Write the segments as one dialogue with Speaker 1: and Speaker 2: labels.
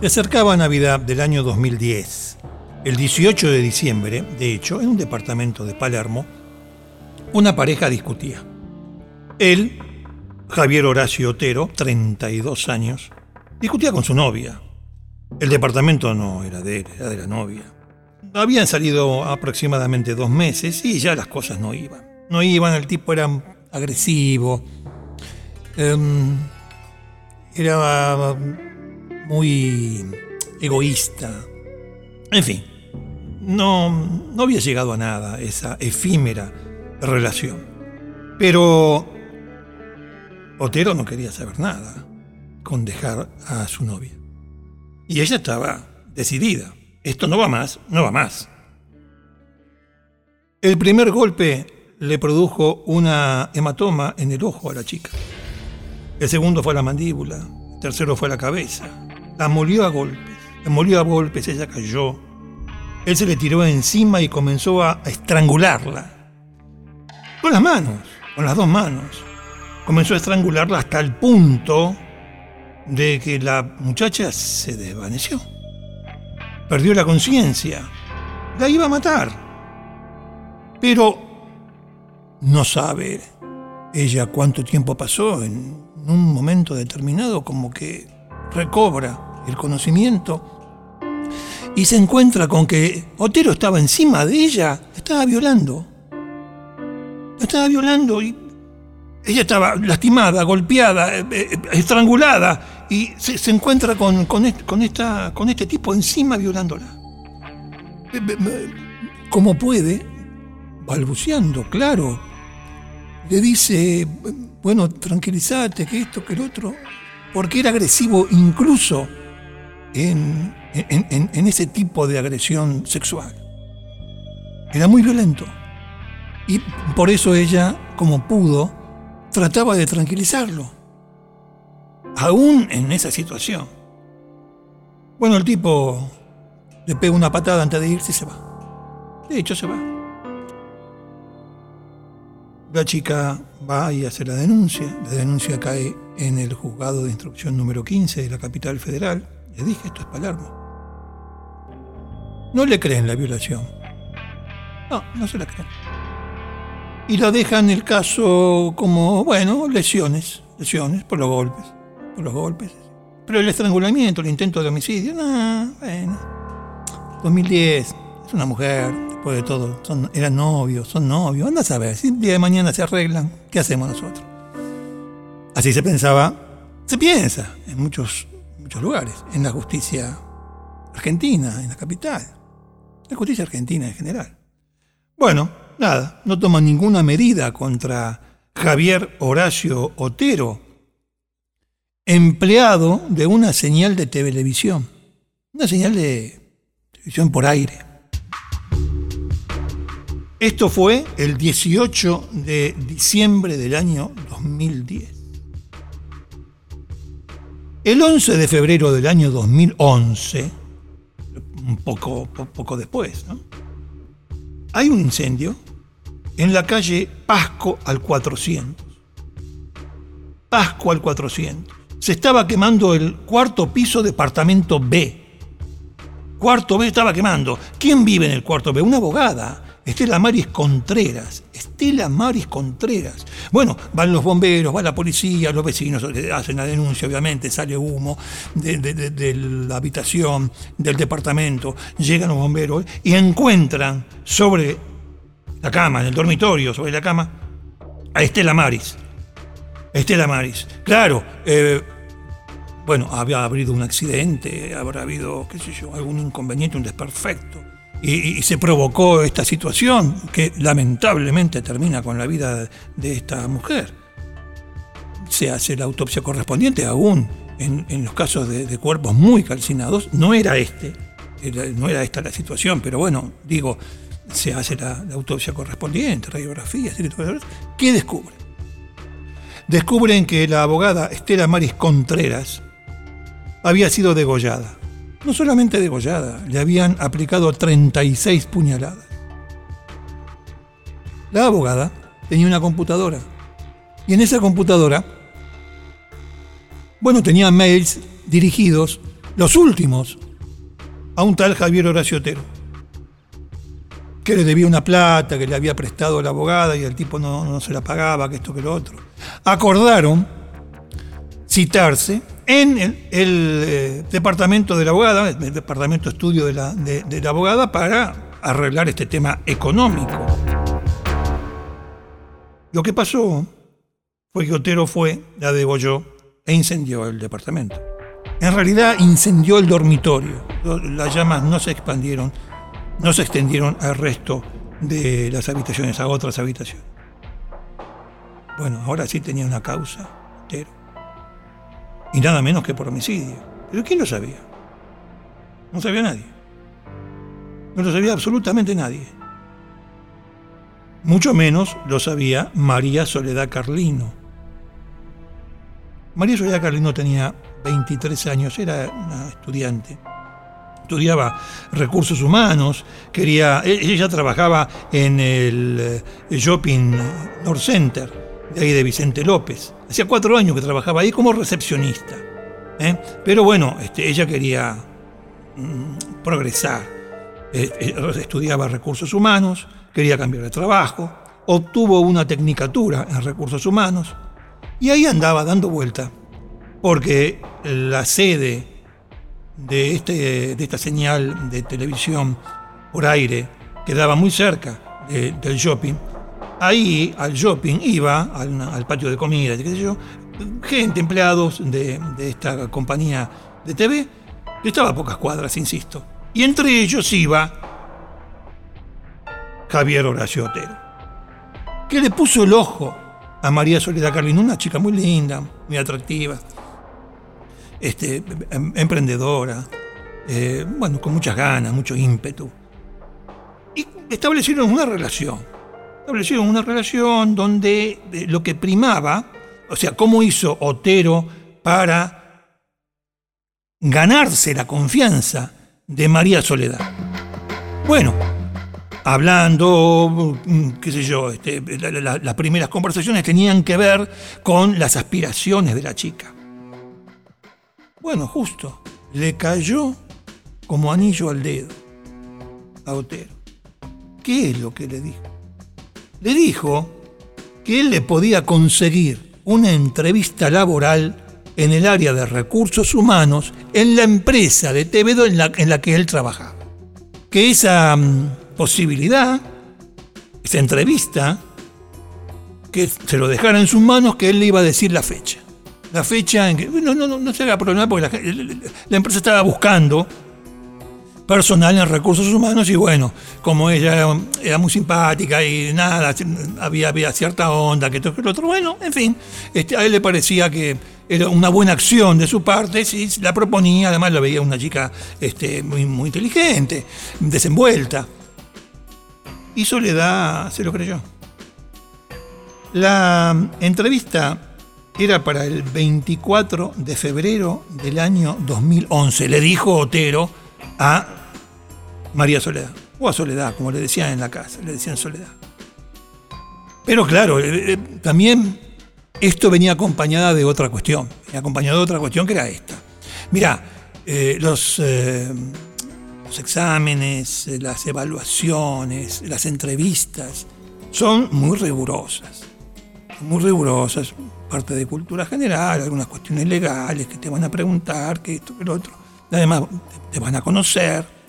Speaker 1: Se acercaba Navidad del año 2010. El 18 de diciembre, de hecho, en un departamento de Palermo, una pareja discutía. Él, Javier Horacio Otero, 32 años, discutía con su novia. El departamento no era de él, era de la novia. Habían salido aproximadamente dos meses y ya las cosas no iban. No iban, el tipo era agresivo, em, era muy egoísta. En fin, no, no había llegado a nada esa efímera relación. Pero Otero no quería saber nada con dejar a su novia. Y ella estaba decidida. Esto no va más, no va más. El primer golpe le produjo una hematoma en el ojo a la chica. El segundo fue la mandíbula. El tercero fue la cabeza. La molió a golpes. La molió a golpes, ella cayó. Él se le tiró encima y comenzó a estrangularla. Con las manos, con las dos manos. Comenzó a estrangularla hasta el punto de que la muchacha se desvaneció. Perdió la conciencia. La iba a matar. Pero no sabe ella cuánto tiempo pasó. En un momento determinado como que recobra el conocimiento y se encuentra con que Otero estaba encima de ella, estaba violando. estaba violando y ella estaba lastimada, golpeada, eh, eh, estrangulada y se, encuentra con, con, esta, con este tipo encima violándola. Eh, como puede, balbuceando, claro. Le dice, bueno, tranquilízate, que esto, que el otro, porque era agresivo incluso en, ese tipo de agresión sexual. Era muy violento. Y por eso ella, como pudo, trataba de tranquilizarlo, aún en esa situación. Bueno, el tipo le pega una patada antes de irse y se va. De hecho, se va. La chica va y hace la denuncia. La denuncia cae en el juzgado de instrucción número 15 de la capital federal. Le dije, esto es Palermo. No le creen la violación. No, no se la creen y lo dejan el caso como, bueno, lesiones, lesiones por los golpes, por los golpes. Pero el estrangulamiento, el intento de homicidio, no, bueno. 2010, es una mujer, después de todo, son, eran novios, son novios, anda a saber, si el día de mañana se arreglan, ¿qué hacemos nosotros? Así se pensaba, se piensa en muchos, muchos lugares, en la justicia argentina, en la capital, la justicia argentina en general. Bueno, nada, no toma ninguna medida contra Javier Horacio Otero, empleado de una señal de televisión, una señal de televisión por aire. Esto fue el 18 de diciembre del año 2010. El 11 de febrero del año 2011, un poco, poco después, hay un incendio en la calle Pasco al 400. Pasco al 400. Se estaba quemando el cuarto piso departamento B. Cuarto B estaba quemando. ¿Quién vive en el cuarto B? Una abogada. Estela Maris Contreras. Estela Maris Contreras. Bueno, van los bomberos, va la policía, los vecinos hacen la denuncia, obviamente, sale humo de, de la habitación, del departamento, llegan los bomberos y encuentran sobre la cama, en el dormitorio, sobre la cama, a Estela Maris. Estela Maris. Claro, eh, bueno, había habido un accidente, habrá habido, qué sé yo, algún inconveniente, un desperfecto. Y, se provocó esta situación que lamentablemente termina con la vida de esta mujer. Se hace la autopsia correspondiente, aún en, los casos de, cuerpos muy calcinados. No era este, no era esta la situación, pero bueno, digo, se hace la, autopsia correspondiente, radiografías. ¿Qué descubren? Descubren que la abogada Estela Maris Contreras había sido degollada. No solamente degollada, le habían aplicado 36 puñaladas. La abogada tenía una computadora y en esa computadora, bueno, tenía mails dirigidos los últimos, a un tal Javier Horacio Otero, que le debía una plata, que le había prestado la abogada y el tipo no, se la pagaba, que esto que lo otro. Acordaron citarse en el, eh, departamento de la abogada, el departamento de estudio de la, de la abogada, para arreglar este tema económico. Lo que pasó fue que Otero fue, la degolló e incendió el departamento. En realidad incendió el dormitorio. Las llamas no se expandieron, no se extendieron al resto de las habitaciones, a otras habitaciones. Bueno, ahora sí tenía una causa, Otero. Y nada menos que por homicidio. Pero ¿quién lo sabía? No sabía nadie. No lo sabía absolutamente nadie. Mucho menos lo sabía María Soledad Carlino. María Soledad Carlino tenía 23 años, era una estudiante. Estudiaba recursos humanos, quería, e-, ella trabajaba en el, eh, Shopping North Center, de ahí de Vicente López. Hacía cuatro años que trabajaba ahí como recepcionista. ¿eh? Pero bueno, este, ella quería mm, progresar. Eh, estudiaba recursos humanos, quería cambiar de trabajo, obtuvo una tecnicatura en recursos humanos y ahí andaba dando vuelta, porque la sede de, este, de esta señal de televisión por aire quedaba muy cerca del shopping. Ahí al shopping iba al, patio de comida, qué sé yo, gente, empleados de, esta compañía de TV, que estaba a pocas cuadras, insisto. Y entre ellos iba Javier Horacio Otero, que le puso el ojo a María Soledad Carlino, una chica muy linda, muy atractiva, este, em, emprendedora, eh, bueno, con muchas ganas, mucho ímpetu. Y establecieron una relación. Establecieron una relación donde eh, lo que primaba, o sea, cómo hizo Otero para ganarse la confianza de María Soledad. Bueno, hablando, mm, qué sé yo, este, las primeras conversaciones tenían que ver con las aspiraciones de la chica. Bueno, justo, le cayó como anillo al dedo a Otero. ¿Qué es lo que le dijo? Le dijo que él le podía conseguir una entrevista laboral en el área de recursos humanos en la empresa de TVD en la, en la que él trabajaba. Que esa mm, posibilidad, esa entrevista, que se lo dejara en sus manos, que él le iba a decir la fecha. La fecha en que. No, no, no, se haga problema porque la, empresa estaba buscando personal en recursos humanos y bueno, como ella era, muy simpática y nada, había, había cierta onda, que todo lo otro, bueno, en fin, este, a él le parecía que era una buena acción de su parte, si la proponía, además lo veía una chica este, muy, muy inteligente, desenvuelta y Soledad se lo creyó. La entrevista era para el 24 de febrero del año 2011, le dijo Otero a María Soledad, o a Soledad, como le decían en la casa, le decían Soledad. Pero claro, eh, eh, también esto venía acompañada de otra cuestión, venía acompañado de otra cuestión que era esta. Mira, eh, los exámenes, las evaluaciones, las entrevistas, son muy rigurosas. Muy rigurosas, parte de cultura general, algunas cuestiones legales que te van a preguntar, que esto, que lo otro. Además, te van a conocer.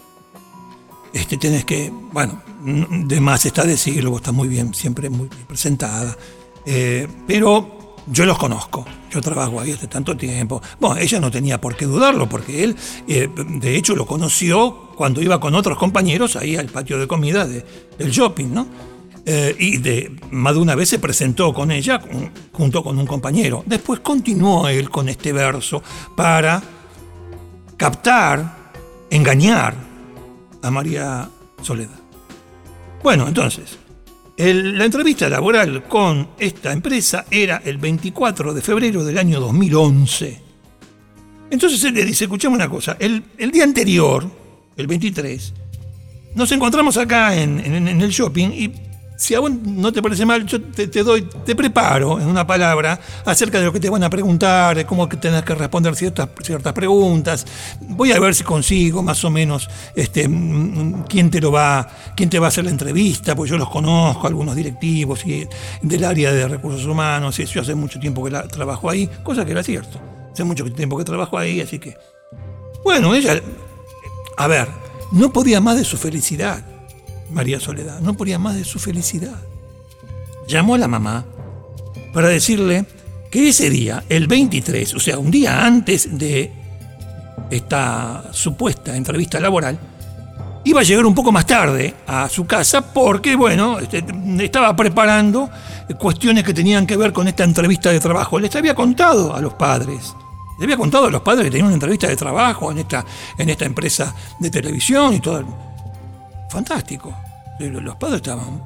Speaker 1: Este, tienes que, bueno, de más está decirlo, vos estás muy bien, siempre muy bien presentada. Eh, pero yo los conozco, yo trabajo ahí hace tanto tiempo. Bueno, ella no tenía por qué dudarlo, porque él, eh, de hecho, lo conoció cuando iba con otros compañeros ahí al patio de comida del shopping, ¿no? Eh, y de, más de una vez se presentó con ella junto con un compañero. Después continuó él con este verso para captar, engañar a María Soledad. Bueno, entonces, la entrevista laboral con esta empresa era el 24 de febrero del año 2011. Entonces él le dice, escuchame una cosa, el, día anterior, el 23, nos encontramos acá en, el shopping y si a vos no te parece mal, yo te, doy, te preparo en una palabra acerca de lo que te van a preguntar, de cómo tenés que responder ciertas, ciertas preguntas. Voy a ver si consigo más o menos este, mm, quién te lo va, quién te va a hacer la entrevista, porque yo los conozco, algunos directivos y del área de recursos humanos, y yo hace mucho tiempo que trabajo ahí, cosa que era cierto. Hace mucho tiempo que trabajo ahí, así que. Bueno, ella. A ver, no podía más de su felicidad María Soledad, no podía más de su felicidad. Llamó a la mamá para decirle que ese día, el 23, o sea, un día antes de esta supuesta entrevista laboral, iba a llegar un poco más tarde a su casa porque, bueno, este, estaba preparando cuestiones que tenían que ver con esta entrevista de trabajo. Les había contado a los padres, les había contado a los padres que tenían una entrevista de trabajo en esta, en esta empresa de televisión y todo fantástico. Los padres estaban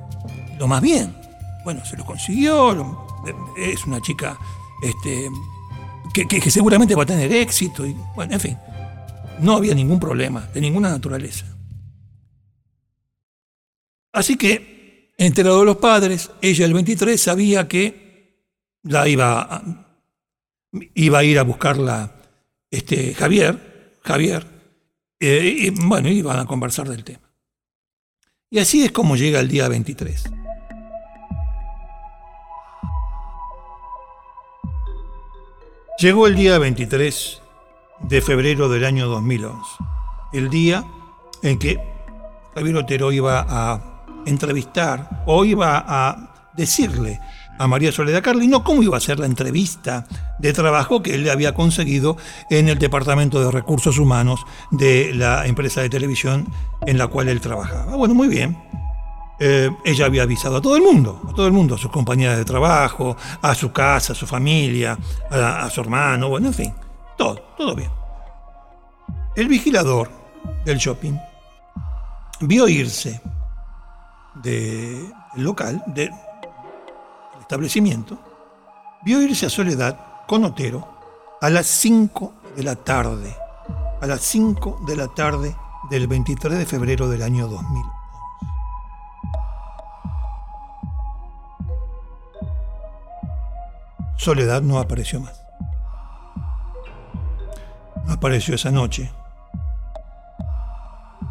Speaker 1: lo más bien. Bueno, se lo consiguió, es una chica este, que, seguramente va a tener éxito. Y, bueno, en fin, no había ningún problema de ninguna naturaleza. Así que, enterado de los padres, ella el 23 sabía que la iba a, iba a ir a buscarla este, Javier, Javier, eh, y bueno, iban a conversar del tema. Y así es como llega el día 23. Llegó el día 23 de febrero del año 2011, el día en que Javier Otero iba a entrevistar o iba a decirle a María Soledad Carli, no cómo iba a ser la entrevista de trabajo que él le había conseguido en el Departamento de Recursos Humanos de la empresa de televisión en la cual él trabajaba. Bueno, muy bien. Eh, ella había avisado a todo el mundo, a todo el mundo, a sus compañeras de trabajo, a su casa, a su familia, a, a su hermano, bueno, en fin, todo, todo bien. El vigilador del shopping vio irse del local, de, establecimiento, vio irse a Soledad con Otero a las 5 de la tarde, a las 5 de la tarde del 23 de febrero del año 2011. Soledad no apareció más. Apareció esa noche.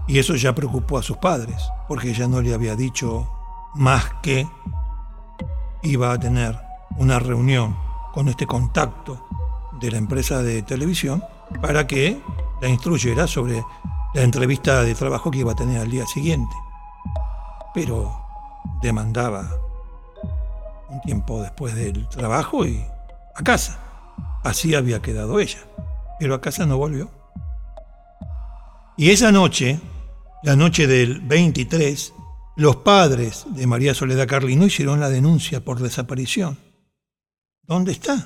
Speaker 1: Y eso ya preocupó a sus padres, porque ella no le había dicho más que iba a tener una reunión con este contacto de la empresa de televisión para que la instruyera sobre la entrevista de trabajo que iba a tener al día siguiente. Pero demandaba un tiempo después del trabajo y a casa. Así había quedado ella. Pero a casa no volvió. Y esa noche, la noche del 23, los padres de María Soledad Carlino hicieron la denuncia por desaparición. ¿Dónde está?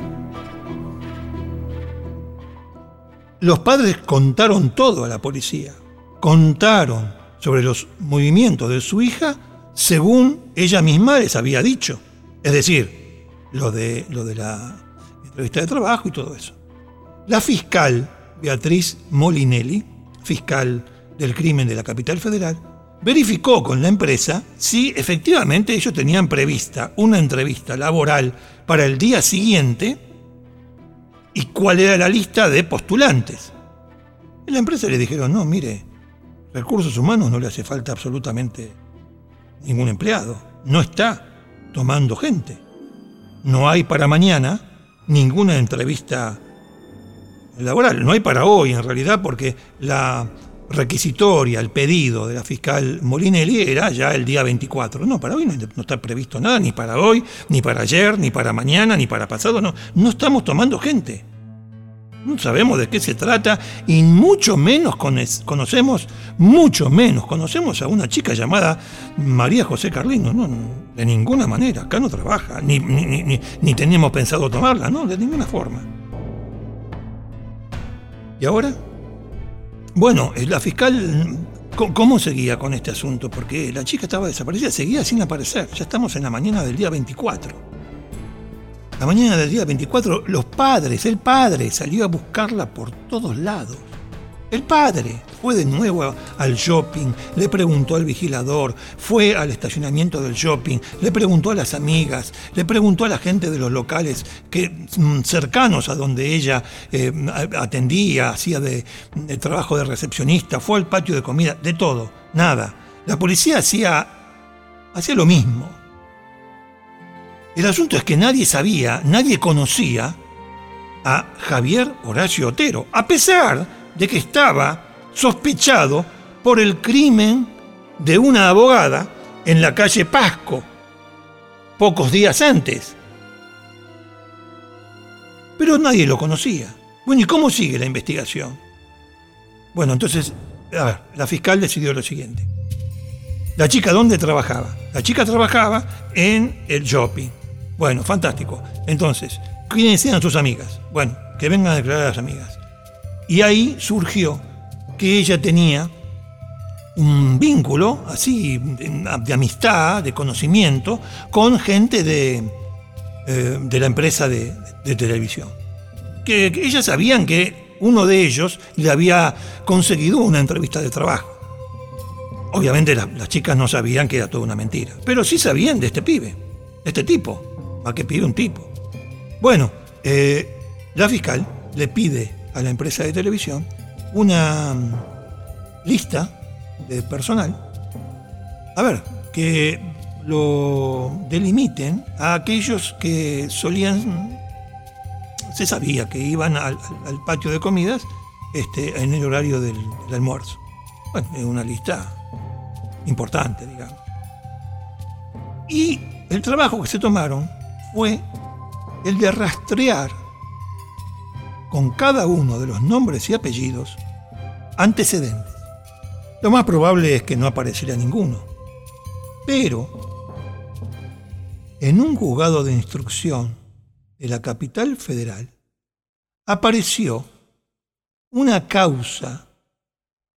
Speaker 1: Los padres contaron todo a la policía. Contaron sobre los movimientos de su hija según ella misma les había dicho. Es decir, lo de, lo de la entrevista de trabajo y todo eso. La fiscal Beatriz Molinelli, fiscal del crimen de la capital federal, verificó con la empresa si efectivamente ellos tenían prevista una entrevista laboral para el día siguiente y cuál era la lista de postulantes. La empresa le dijeron, no, mire, recursos humanos no le hace falta absolutamente ningún empleado, no está tomando gente. No hay para mañana ninguna entrevista laboral, no hay para hoy en realidad porque la requisitoria, el pedido de la fiscal Molinelli era ya el día 24. No, para hoy no, está previsto nada, ni para hoy, ni para ayer, ni para mañana, ni para pasado, no. No estamos tomando gente. No sabemos de qué se trata y mucho menos conocemos, mucho menos conocemos a una chica llamada María José Carlino. No, de ninguna manera, acá no trabaja, ni, ni, ni, ni teníamos pensado tomarla, no, de ninguna forma. ¿Y ahora? Bueno, eh, la fiscal, ¿cómo seguía con este asunto? Porque la chica estaba desaparecida, seguía sin aparecer. Ya estamos en la mañana del día 24. La mañana del día 24, los padres, el padre salió a buscarla por todos lados. El padre fue de nuevo al shopping, le preguntó al vigilador, fue al estacionamiento del shopping, le preguntó a las amigas, le preguntó a la gente de los locales que mm, cercanos a donde ella eh, atendía, hacía de, trabajo de recepcionista, fue al patio de comida, de todo, nada. La policía hacía, hacía lo mismo. El asunto es que nadie sabía, nadie conocía a Javier Horacio Otero, a pesar de que estaba sospechado por el crimen de una abogada en la calle Pasco, pocos días antes. Pero nadie lo conocía. Bueno, ¿y cómo sigue la investigación? Bueno, entonces, a ver, la fiscal decidió lo siguiente. La chica, ¿dónde trabajaba? La chica trabajaba en el shopping. Bueno, fantástico. Entonces, ¿quiénes eran sus amigas? Bueno, que vengan a declarar a las amigas. Y ahí surgió que ella tenía un vínculo así de, amistad, de conocimiento, con gente de, eh, de la empresa de, televisión. Que, ellas sabían que uno de ellos le había conseguido una entrevista de trabajo. Obviamente las chicas no sabían que era toda una mentira, pero sí sabían de este pibe, de este tipo, a que pide un tipo. Bueno, eh, la fiscal le pide a la empresa de televisión una mm, lista de personal, a ver, que lo delimiten a aquellos que solían, se sabía que iban al, patio de comidas este, en el horario del, del almuerzo. Bueno, es una lista importante, digamos. Y el trabajo que se tomaron fue el de rastrear con cada uno de los nombres y apellidos antecedentes. Lo más probable es que no apareciera ninguno. Pero, en un juzgado de instrucción de la capital federal, apareció una causa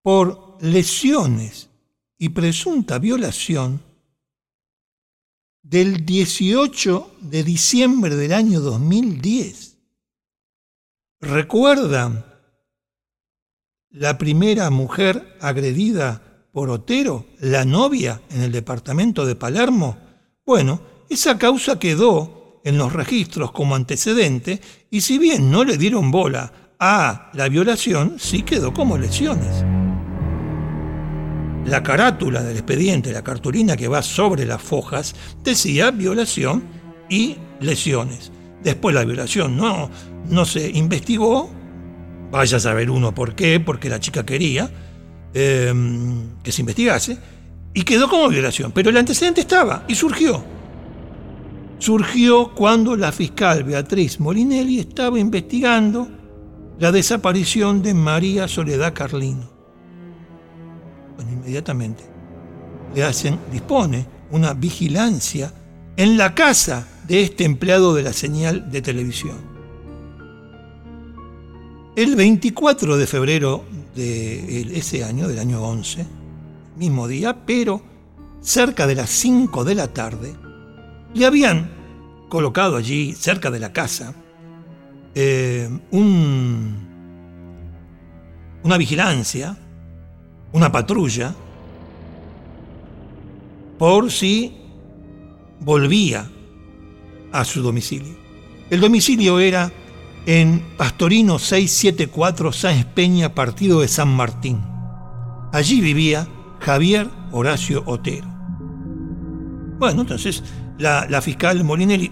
Speaker 1: por lesiones y presunta violación del 18 de diciembre del año 2010 ¿Recuerdan la primera mujer agredida por Otero, la novia, en el departamento de Palermo? Bueno, esa causa quedó en los registros como antecedente y si bien no le dieron bola a la violación, sí quedó como lesiones. La carátula del expediente, la cartulina que va sobre las fojas, decía violación y lesiones. Después la violación no, no se investigó, vaya a saber uno por qué, porque la chica quería em, que se investigase, y quedó como violación. Pero el antecedente estaba y surgió. Surgió cuando la fiscal Beatriz Molinelli estaba investigando la desaparición de María Soledad Carlino. Bueno, inmediatamente le hacen, dispone una vigilancia en la casa de este empleado de la señal de televisión. El 24 de febrero de ese año, del año 11, mismo día, pero cerca de las 5 de la tarde, le habían colocado allí, cerca de la casa, eh, un, una vigilancia, una patrulla, por si volvía a su domicilio. El domicilio era en Pastorino 674 Sáenz Peña, partido de San Martín. Allí vivía Javier Horacio Otero. Bueno, entonces la, fiscal Molinelli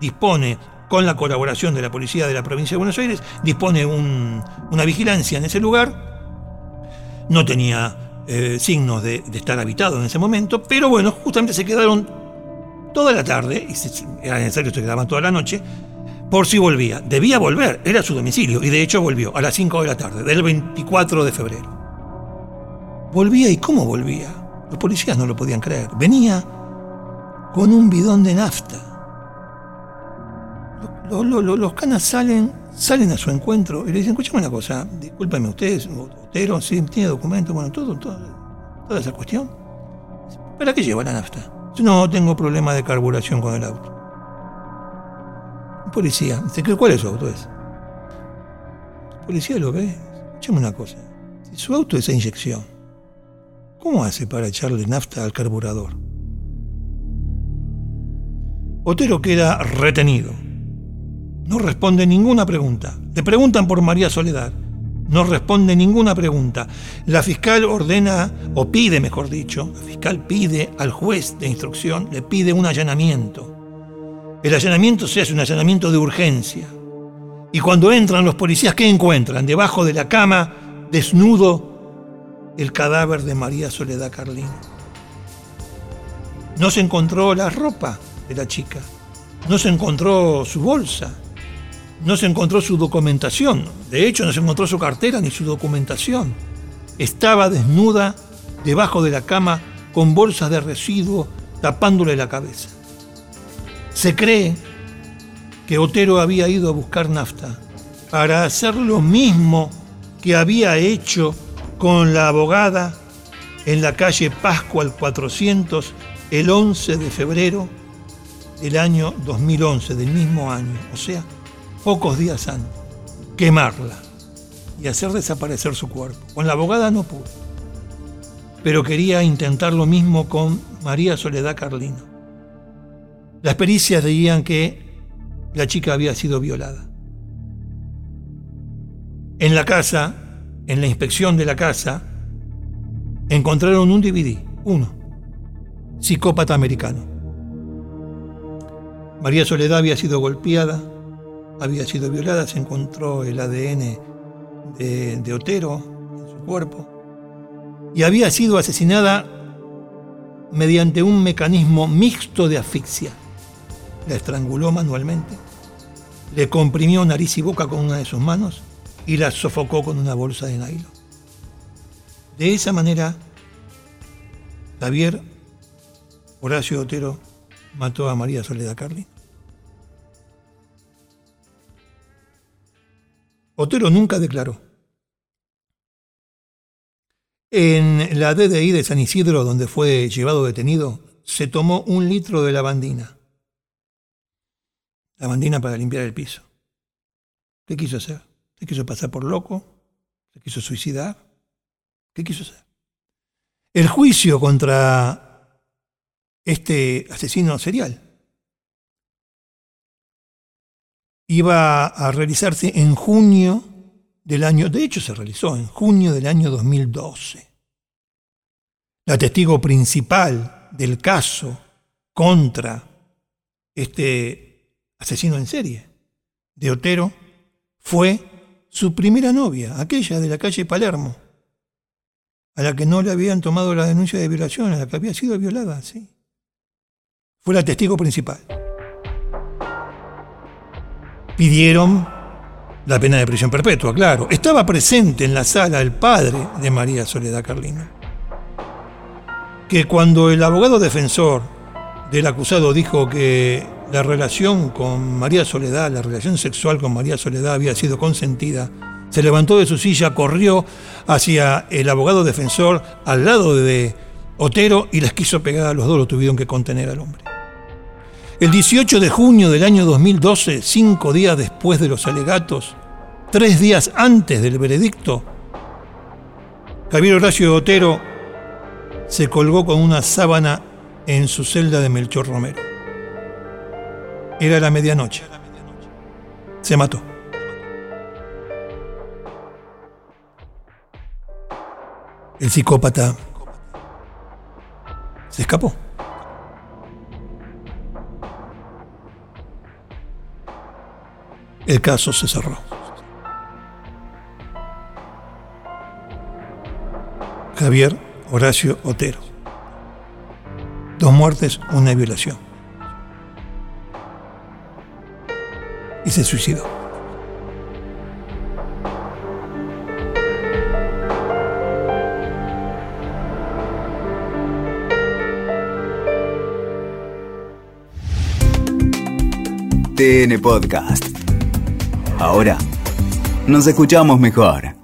Speaker 1: dispone, con la colaboración de la policía de la provincia de Buenos Aires, dispone una vigilancia en ese lugar. No tenía eh, signos de, de estar habitado en ese momento, pero bueno, justamente se quedaron toda la tarde, y era necesario que se quedaban toda la noche, por si volvía. Debía volver, era su domicilio, y de hecho volvió a las 5 de la tarde, del 24 de febrero. Volvía y cómo volvía. Los policías no lo podían creer. Venía con un bidón de nafta. Los, canas salen, salen a su encuentro y le dicen, escúchame una cosa, discúlpeme ustedes, Otero, sí, tiene documento, bueno, todo, toda esa cuestión. ¿Para qué lleva la nafta? No tengo problema de carburación con el auto. policía, dice, ¿cuál es su auto? Es? policía lo ve. Escúchame una cosa. su auto es a inyección. ¿Cómo hace para echarle nafta al carburador? Otero queda retenido. No responde ninguna pregunta. Le preguntan por María Soledad. No responde ninguna pregunta. La fiscal ordena, o pide, mejor dicho, la fiscal pide al juez de instrucción, le pide un allanamiento. El allanamiento se hace un allanamiento de urgencia. Y cuando entran los policías, ¿qué encuentran? Debajo de la cama, desnudo, el cadáver de María Soledad Carlín. No se encontró la ropa de la chica, no se encontró su bolsa, no se encontró su documentación. De hecho, no se encontró su cartera ni su documentación. Estaba desnuda debajo de la cama con bolsas de residuo tapándole la cabeza. Se cree que Otero había ido a buscar nafta para hacer lo mismo que había hecho con la abogada en la calle Pascual 400 el 11 de febrero del año 2011, del mismo año, o sea, pocos días antes, quemarla y hacer desaparecer su cuerpo. Con la abogada no pudo, pero quería intentar lo mismo con María Soledad Carlino. Las pericias decían que la chica había sido violada. En la casa, en la inspección de la casa, encontraron un DVD, uno, psicópata americano. María Soledad había sido golpeada, había sido violada, se encontró el ADN de, Otero en su cuerpo y había sido asesinada mediante un mecanismo mixto de asfixia. La estranguló manualmente, le comprimió nariz y boca con una de sus manos y la sofocó con una bolsa de nylon. De esa manera, Javier Horacio Otero mató a María Soledad Carlin. Otero nunca declaró. En la DDI de San Isidro, donde fue llevado detenido, se tomó un litro de lavandina. Lavandina para limpiar el piso. ¿Qué quiso hacer? ¿Se quiso pasar por loco? ¿Se quiso suicidar? ¿Qué quiso hacer? El juicio contra este asesino serial iba a realizarse en junio del año, de hecho se realizó en junio del año 2012. La testigo principal del caso contra este asesino en serie de Otero fue su primera novia, aquella de la calle Palermo, a la que no le habían tomado la denuncia de violación, a la que había sido violada, sí. Fue la testigo principal pidieron la pena de prisión perpetua, claro. Estaba presente en la sala el padre de María Soledad Carlino, que cuando el abogado defensor del acusado dijo que la relación con María Soledad, la relación sexual con María Soledad había sido consentida, se levantó de su silla, corrió hacia el abogado defensor al lado de Otero y les quiso pegar a los dos, lo tuvieron que contener al hombre. El 18 de junio del año 2012, cinco días después de los alegatos, tres días antes del veredicto, Javier Horacio Otero se colgó con una sábana en su celda de Melchor Romero. Era la medianoche. Se mató. El psicópata se escapó. El caso se cerró. Javier Horacio Otero. Dos muertes, una violación. Y se suicidó.
Speaker 2: TN Podcast Ahora nos escuchamos mejor.